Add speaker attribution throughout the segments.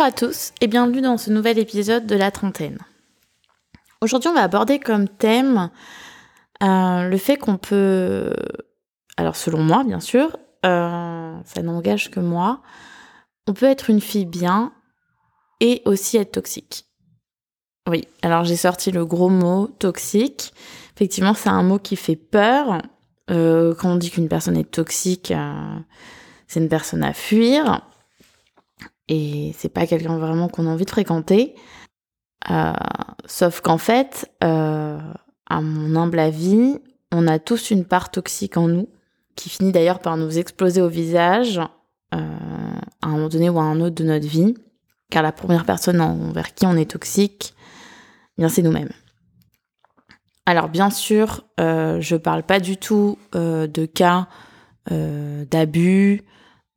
Speaker 1: Bonjour à tous et bienvenue dans ce nouvel épisode de la trentaine. Aujourd'hui, on va aborder comme thème euh, le fait qu'on peut, alors selon moi bien sûr, euh, ça n'engage que moi, on peut être une fille bien et aussi être toxique. Oui, alors j'ai sorti le gros mot toxique. Effectivement, c'est un mot qui fait peur. Euh, quand on dit qu'une personne est toxique, c'est une personne à fuir et c'est pas quelqu'un vraiment qu'on a envie de fréquenter. Euh, sauf qu'en fait, euh, à mon humble avis, on a tous une part toxique en nous, qui finit d'ailleurs par nous exploser au visage euh, à un moment donné ou à un autre de notre vie, car la première personne envers qui on est toxique, eh bien c'est nous-mêmes. Alors bien sûr, je parle pas du tout de cas d'abus,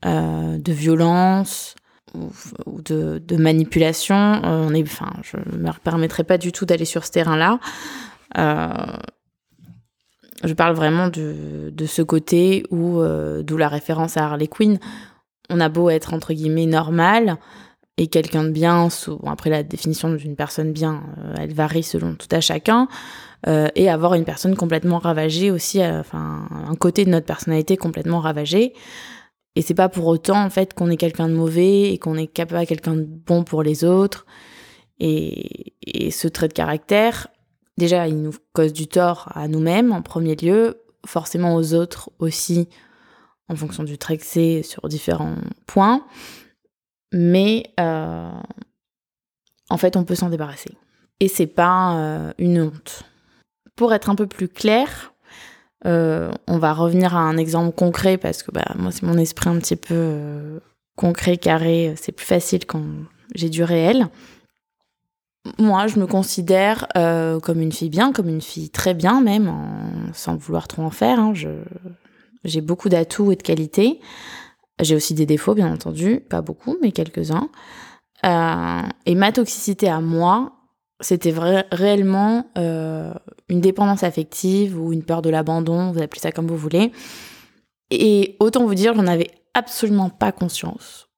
Speaker 1: de violence, ou, de, manipulation. Euh, on est, enfin, je ne me permettrai pas du tout d'aller sur ce terrain-là. Euh, je parle vraiment de, ce côté où, euh, d'où la référence à Harley Quinn, on a beau être entre guillemets normal et quelqu'un de bien, après la définition d'une personne bien, elle varie selon tout à chacun, et avoir une personne complètement ravagée aussi, enfin un côté de notre personnalité complètement ravagé. Et c'est pas pour autant en fait qu'on est quelqu'un de mauvais et qu'on est capable quelqu'un de bon pour les autres. Et, ce trait de caractère, déjà, il nous cause du tort à nous-mêmes en premier lieu, forcément aux autres aussi, en fonction du trait que c'est sur différents points. Mais euh, en fait, on peut s'en débarrasser. Et c'est pas euh, une honte. Pour être un peu plus clair, euh, on va revenir à un exemple concret parce que bah, moi, c'est mon esprit un petit peu euh, concret, carré. C'est plus facile quand j'ai du réel. Moi, je me considère euh, comme une fille bien, comme une fille très bien même, sans vouloir trop en faire. Hein. j'ai beaucoup d'atouts et de qualités. J'ai aussi des défauts, bien entendu, pas beaucoup, mais quelques-uns. et ma toxicité à moi, c'était réellement euh, une dépendance affective ou une peur de l'abandon, vous appelez ça comme vous voulez. Et autant vous dire, j'en avais absolument pas conscience.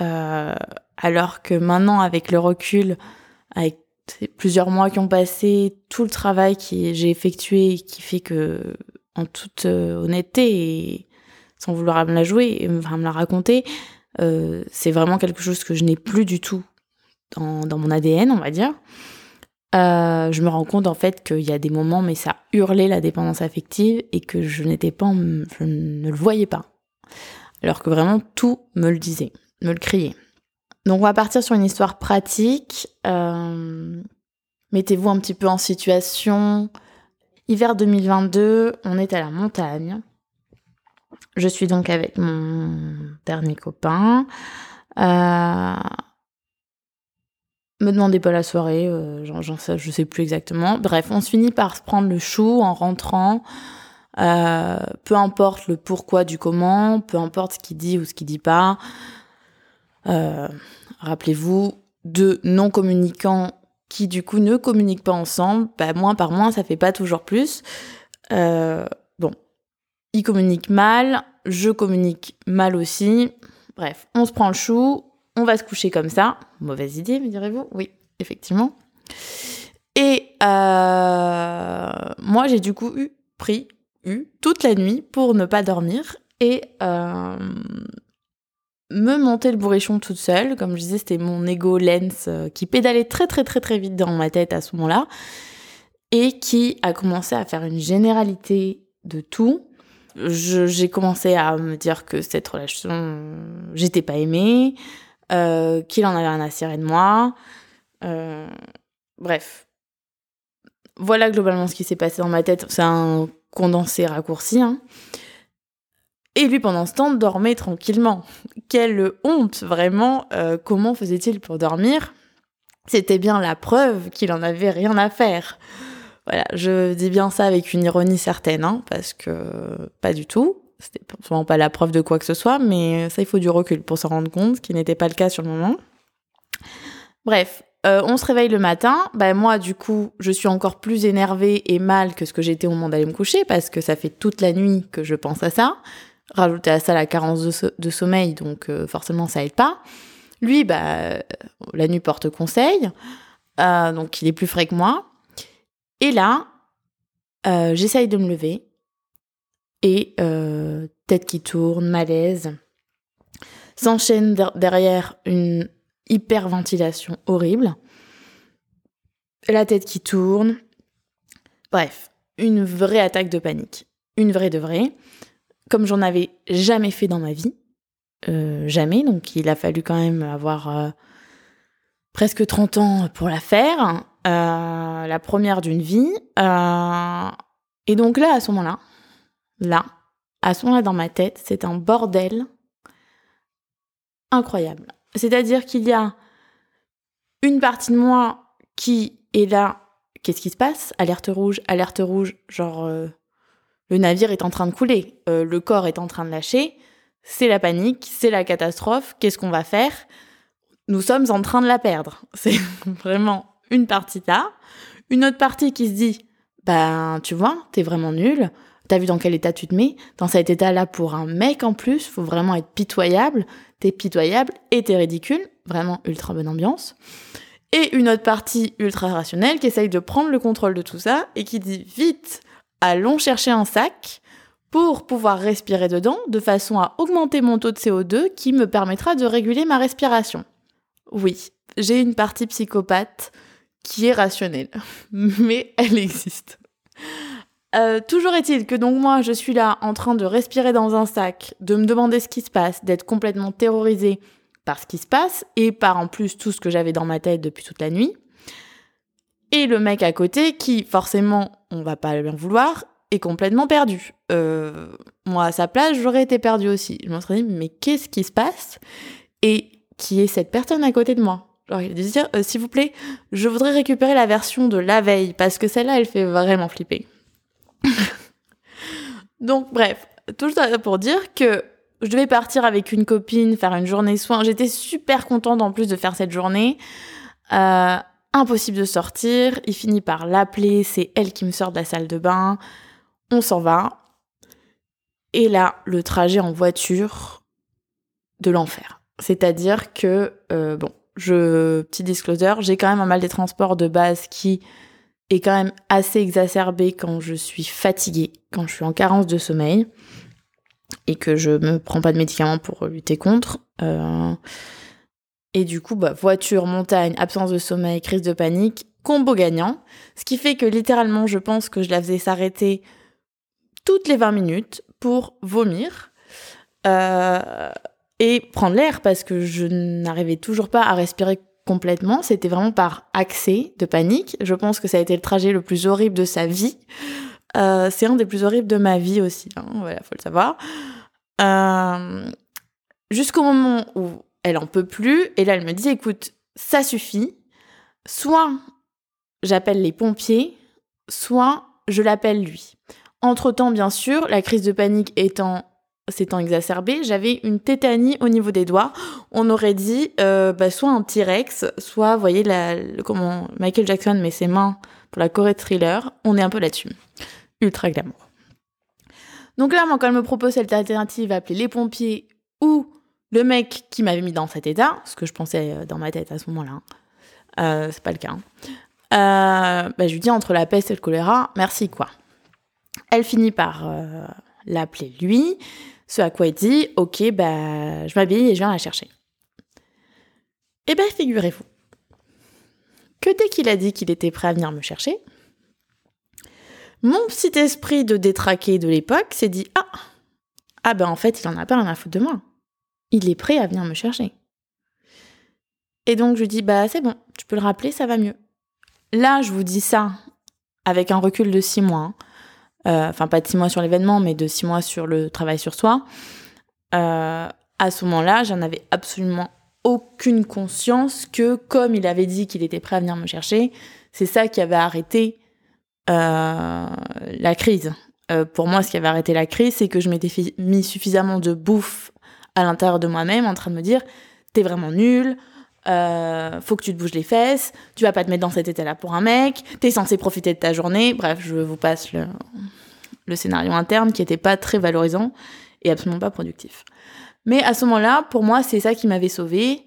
Speaker 1: Euh, alors que maintenant, avec le recul, avec plusieurs mois qui ont passé, tout le travail que j'ai effectué, qui fait que, en toute euh, honnêteté et sans vouloir me la jouer, enfin me la raconter, c'est vraiment quelque chose que je n'ai plus du tout dans, dans mon ADN, on va dire. Euh, je me rends compte en fait qu'il y a des moments, mais ça hurlait la dépendance affective et que je n'étais pas, je ne le voyais pas. Alors que vraiment tout me le disait, me le criait. Donc on va partir sur une histoire pratique. Euh, mettez-vous un petit peu en situation. Hiver 2022, on est à la montagne. Je suis donc avec mon dernier copain. Euh, me demandez pas la soirée, euh, j'en sais, plus exactement. Bref, on se finit par se prendre le chou en rentrant. Euh, peu importe le pourquoi du comment, peu importe ce qu'il dit ou ce qu'il dit pas. Euh, Rappelez-vous, deux non communicants qui du coup ne communiquent pas ensemble, bah, moins par moins, ça fait pas toujours plus. Euh, bon, ils communiquent mal, je communique mal aussi. Bref, on se prend le chou, on va se coucher comme ça. Mauvaise idée, me direz-vous Oui, effectivement. Et euh, moi, j'ai du coup eu, pris, eu, toute la nuit pour ne pas dormir et euh, me monter le bourrichon toute seule. Comme je disais, c'était mon ego lens euh, qui pédalait très très très très vite dans ma tête à ce moment-là et qui a commencé à faire une généralité de tout. J'ai commencé à me dire que cette relation, j'étais pas aimée, euh, qu'il en avait un à cirer de moi. Euh, bref. Voilà globalement ce qui s'est passé dans ma tête. C'est un condensé raccourci. Hein. Et lui, pendant ce temps, dormait tranquillement. Quelle honte, vraiment. Euh, comment faisait-il pour dormir? C'était bien la preuve qu'il en avait rien à faire. Voilà, je dis bien ça avec une ironie certaine, hein, parce que pas du tout. C'était souvent pas la preuve de quoi que ce soit, mais ça, il faut du recul pour s'en rendre compte, ce qui n'était pas le cas sur le moment. Bref, euh, on se réveille le matin. Ben moi, du coup, je suis encore plus énervée et mal que ce que j'étais au moment d'aller me coucher, parce que ça fait toute la nuit que je pense à ça. Rajouter à ça la carence de, sommeil, donc euh, forcément, ça aide pas. Lui, bah, la nuit porte conseil, euh, donc il est plus frais que moi. Et là, euh, j'essaye de me lever et euh, tête qui tourne, malaise. S'enchaîne derrière une hyperventilation horrible. La tête qui tourne. Bref, une vraie attaque de panique. Une vraie de vraie. Comme j'en avais jamais fait dans ma vie. Euh, jamais, donc il a fallu quand même avoir euh, presque 30 ans pour la faire, la première d'une vie. et donc là, à ce moment-là, là, à ce moment-là dans ma tête, c'est un bordel incroyable. C'est-à-dire qu'il y a une partie de moi qui est là, qu'est-ce qui se passe? Alerte rouge, alerte rouge, genre le navire est en train de couler, le corps est en train de lâcher. C'est la panique, c'est la catastrophe, qu'est-ce qu'on va faire? Nous sommes en train de la perdre. C'est vraiment une partie là. Une autre partie qui se dit, ben tu vois, t'es vraiment nul, t'as vu dans quel état tu te mets, dans cet état-là pour un mec en plus, faut vraiment être pitoyable, t'es pitoyable et t'es ridicule, vraiment ultra bonne ambiance. Et une autre partie ultra rationnelle qui essaye de prendre le contrôle de tout ça et qui dit vite, allons chercher un sac, pour pouvoir respirer dedans de façon à augmenter mon taux de CO2 qui me permettra de réguler ma respiration. Oui, j'ai une partie psychopathe qui est rationnelle, mais elle existe. Euh, toujours est-il que donc moi je suis là en train de respirer dans un sac, de me demander ce qui se passe, d'être complètement terrorisée par ce qui se passe et par en plus tout ce que j'avais dans ma tête depuis toute la nuit. Et le mec à côté qui forcément, on va pas lui en vouloir, est complètement perdu. Euh, moi, à sa place, j'aurais été perdue aussi. Je me serais dit, mais qu'est-ce qui se passe? Et qui est cette personne à côté de moi? Genre, il a dû dire, euh, s'il vous plaît, je voudrais récupérer la version de la veille, parce que celle-là, elle fait vraiment flipper. Donc, bref, tout ça pour dire que je devais partir avec une copine, faire une journée soin. J'étais super contente en plus de faire cette journée. Euh, impossible de sortir. Il finit par l'appeler, c'est elle qui me sort de la salle de bain on s'en va. Et là, le trajet en voiture de l'enfer. C'est-à-dire que, euh, bon, je, petit disclosure, j'ai quand même un mal des transports de base qui est quand même assez exacerbé quand je suis fatiguée, quand je suis en carence de sommeil et que je me prends pas de médicaments pour lutter contre. Euh, et du coup, bah, voiture, montagne, absence de sommeil, crise de panique, combo gagnant. Ce qui fait que littéralement, je pense que je la faisais s'arrêter toutes les 20 minutes pour vomir euh, et prendre l'air parce que je n'arrivais toujours pas à respirer complètement. C'était vraiment par accès de panique. Je pense que ça a été le trajet le plus horrible de sa vie. Euh, c'est un des plus horribles de ma vie aussi. Hein, voilà, faut le savoir. Euh, jusqu'au moment où elle en peut plus, et là elle me dit écoute, ça suffit. Soit j'appelle les pompiers, soit je l'appelle lui. Entre-temps, bien sûr, la crise de panique étant s'étant exacerbée, j'avais une tétanie au niveau des doigts. On aurait dit euh, bah, soit un T-Rex, soit, voyez, la, comment Michael Jackson met ses mains pour la Corée thriller. On est un peu là-dessus. Ultra glamour. Donc là, moi, quand elle me propose cette alternative, appeler les pompiers ou le mec qui m'avait mis dans cet état, ce que je pensais euh, dans ma tête à ce moment-là, euh, c'est pas le cas. Hein. bah, je lui dis entre la peste et le choléra, merci quoi. Elle finit par l'appeler lui, ce à quoi il dit Ok, bah, je m'habille et je viens la chercher. Eh bien, figurez-vous que dès qu'il a dit qu'il était prêt à venir me chercher, mon petit esprit de détraqué de l'époque s'est dit Ah Ah ben en fait, il en a pas rien à foutre de moi. Il est prêt à venir me chercher. Et donc je dis Bah c'est bon, tu peux le rappeler, ça va mieux. Là, je vous dis ça avec un recul de six mois. Hein. Euh, enfin pas de six mois sur l'événement, mais de six mois sur le travail sur soi, euh, à ce moment-là, j'en avais absolument aucune conscience que, comme il avait dit qu'il était prêt à venir me chercher, c'est ça qui avait arrêté euh, la crise. pour moi, ce qui avait arrêté la crise, c'est que je m'étais mis suffisamment de bouffe à l'intérieur de moi-même en train de me dire t'es vraiment nul, euh, faut que tu te bouges les fesses, tu vas pas te mettre dans cet état-là pour un mec, t'es censé profiter de ta journée. Bref, je vous passe le, scénario interne qui était pas très valorisant et absolument pas productif. Mais à ce moment-là, pour moi, c'est ça qui m'avait sauvé.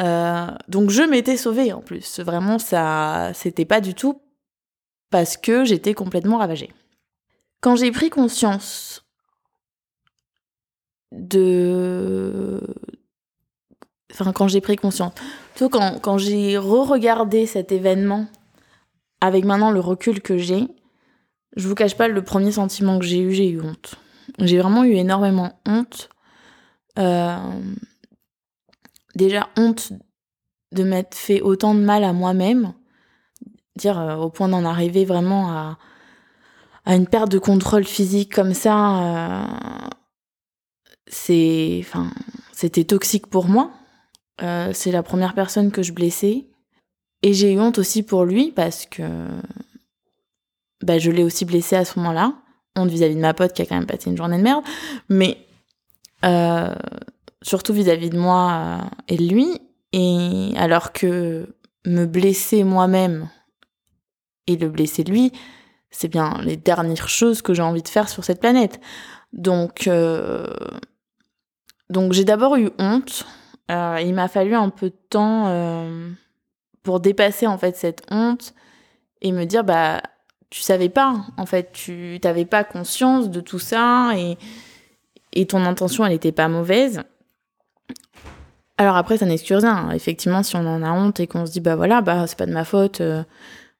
Speaker 1: Euh, donc je m'étais sauvée en plus. Vraiment, ça, c'était pas du tout parce que j'étais complètement ravagée. Quand j'ai pris conscience de, enfin quand j'ai pris conscience, plutôt quand, quand j'ai re-regardé cet événement avec maintenant le recul que j'ai, je vous cache pas le premier sentiment que j'ai eu, j'ai eu honte. J'ai vraiment eu énormément honte. Euh, déjà honte de m'être fait autant de mal à moi-même, dire euh, au point d'en arriver vraiment à, à une perte de contrôle physique comme ça, euh, c'est, enfin, c'était toxique pour moi. Euh, c'est la première personne que je blessais. Et j'ai eu honte aussi pour lui parce que bah, je l'ai aussi blessé à ce moment-là. Honte vis-à-vis de ma pote qui a quand même passé une journée de merde. Mais euh, surtout vis-à-vis de moi euh, et de lui. Et alors que me blesser moi-même et le blesser lui, c'est bien les dernières choses que j'ai envie de faire sur cette planète. Donc, donc j'ai d'abord eu honte. Euh, il m'a fallu un peu de temps euh, pour dépasser en fait cette honte et me dire bah tu savais pas en fait tu t'avais pas conscience de tout ça et et ton intention elle était pas mauvaise alors après, ça n'excuse rien. Effectivement, si on en a honte et qu'on se dit, bah voilà, bah c'est pas de ma faute, euh,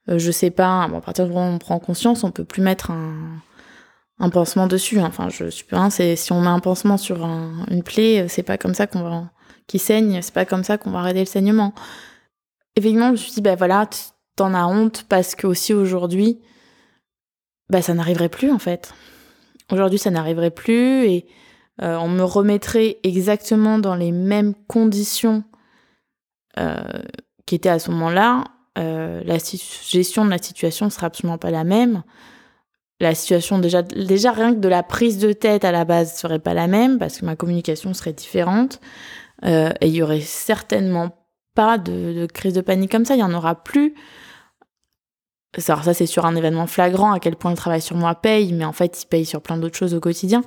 Speaker 1: euh, je sais pas. Bon, à partir du moment où on prend conscience, on peut plus mettre un, un pansement dessus. Enfin, je pas, c'est si on met un pansement sur une plaie, c'est pas comme ça qu'on va, qui saigne, c'est pas comme ça qu'on va arrêter le saignement. Effectivement, je me suis dit, bah voilà, t'en as honte parce que aussi aujourd'hui, bah ça n'arriverait plus en fait. Aujourd'hui, ça n'arriverait plus et euh, on me remettrait exactement dans les mêmes conditions euh, qui étaient à ce moment-là, euh, la gestion de la situation ne sera absolument pas la même. La situation déjà, déjà rien que de la prise de tête à la base serait pas la même parce que ma communication serait différente et il y aurait certainement pas de, de, crise de panique comme ça. Il y en aura plus. Alors ça c'est sur un événement flagrant à quel point le travail sur moi paye, mais en fait il paye sur plein d'autres choses au quotidien.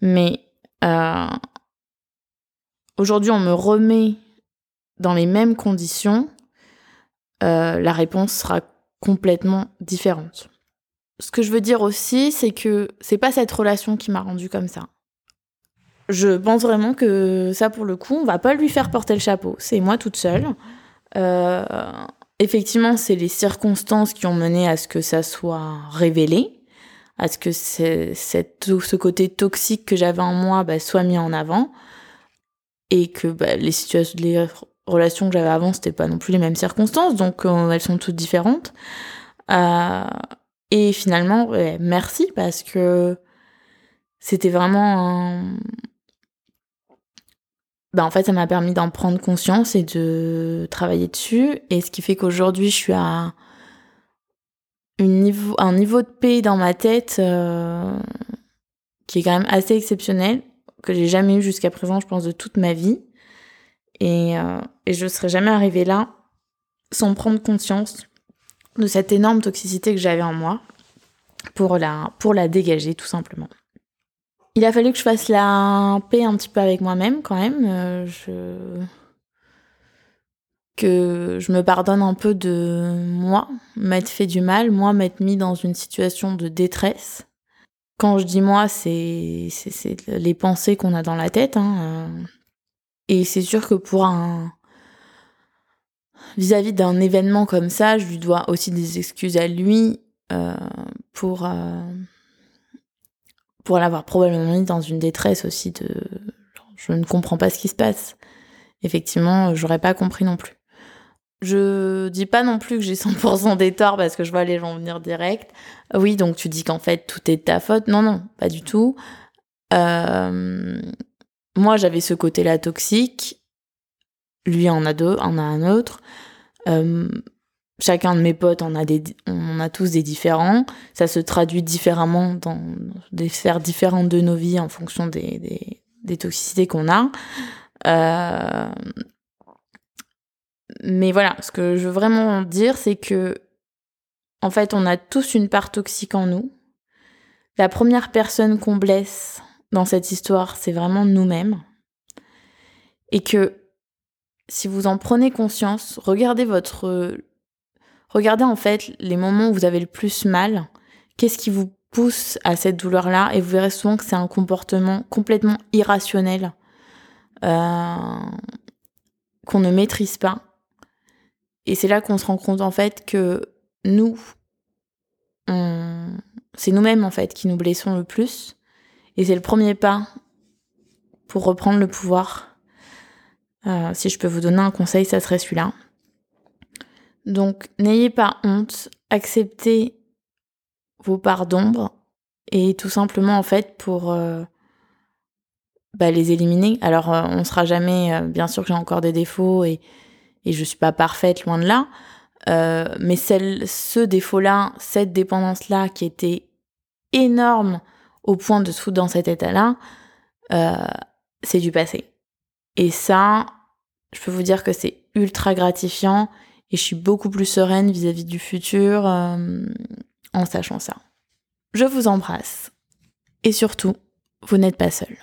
Speaker 1: Mais euh, aujourd'hui on me remet dans les mêmes conditions, euh, la réponse sera complètement différente. Ce que je veux dire aussi, c'est que c'est pas cette relation qui m'a rendue comme ça. Je pense vraiment que ça, pour le coup, on va pas lui faire porter le chapeau. C'est moi toute seule. Euh, effectivement, c'est les circonstances qui ont mené à ce que ça soit révélé à ce que ce côté toxique que j'avais en moi bah, soit mis en avant et que bah, les situations, les relations que j'avais avant, c'était pas non plus les mêmes circonstances, donc euh, elles sont toutes différentes. Euh, et finalement, merci parce que c'était vraiment un... Bah, en fait, ça m'a permis d'en prendre conscience et de travailler dessus. Et ce qui fait qu'aujourd'hui, je suis à un niveau de paix dans ma tête euh, qui est quand même assez exceptionnel, que j'ai jamais eu jusqu'à présent, je pense, de toute ma vie. Et, euh, et je serais jamais arrivée là sans prendre conscience de cette énorme toxicité que j'avais en moi pour la, pour la dégager, tout simplement. Il a fallu que je fasse la paix un petit peu avec moi-même quand même. Euh, je que je me pardonne un peu de moi, m'être fait du mal, moi m'être mis dans une situation de détresse. Quand je dis moi, c'est les pensées qu'on a dans la tête. Hein, euh. Et c'est sûr que pour un vis-à-vis d'un événement comme ça, je lui dois aussi des excuses à lui euh, pour pour l'avoir probablement mis dans une détresse aussi de je ne comprends pas ce qui se passe. Effectivement, j'aurais pas compris non plus. Je dis pas non plus que j'ai 100% des torts parce que je vois les gens venir direct. Oui, donc tu dis qu'en fait tout est de ta faute. Non, non, pas du tout. Euh, moi, j'avais ce côté-là toxique. Lui en a deux, en a un autre. Euh, chacun de mes potes en a des, on a tous des différents. Ça se traduit différemment dans des sphères différentes de nos vies en fonction des, des, des toxicités qu'on a. Euh, mais voilà, ce que je veux vraiment dire, c'est que, en fait, on a tous une part toxique en nous. La première personne qu'on blesse dans cette histoire, c'est vraiment nous-mêmes. Et que si vous en prenez conscience, regardez votre regardez en fait les moments où vous avez le plus mal, qu'est-ce qui vous pousse à cette douleur-là? Et vous verrez souvent que c'est un comportement complètement irrationnel euh, qu'on ne maîtrise pas. Et c'est là qu'on se rend compte en fait que nous, c'est nous-mêmes en fait qui nous blessons le plus. Et c'est le premier pas pour reprendre le pouvoir. Euh, si je peux vous donner un conseil, ça serait celui-là. Donc n'ayez pas honte, acceptez vos parts d'ombre et tout simplement en fait pour euh, bah, les éliminer. Alors euh, on sera jamais, bien sûr que j'ai encore des défauts et, et je suis pas parfaite loin de là, mais celle, ce défaut-là, cette dépendance-là qui était énorme au point de se dans cet état-là, c'est du passé. Et ça, je peux vous dire que c'est ultra gratifiant et je suis beaucoup plus sereine vis-à-vis du futur euh, en sachant ça. Je vous embrasse et surtout, vous n'êtes pas seul.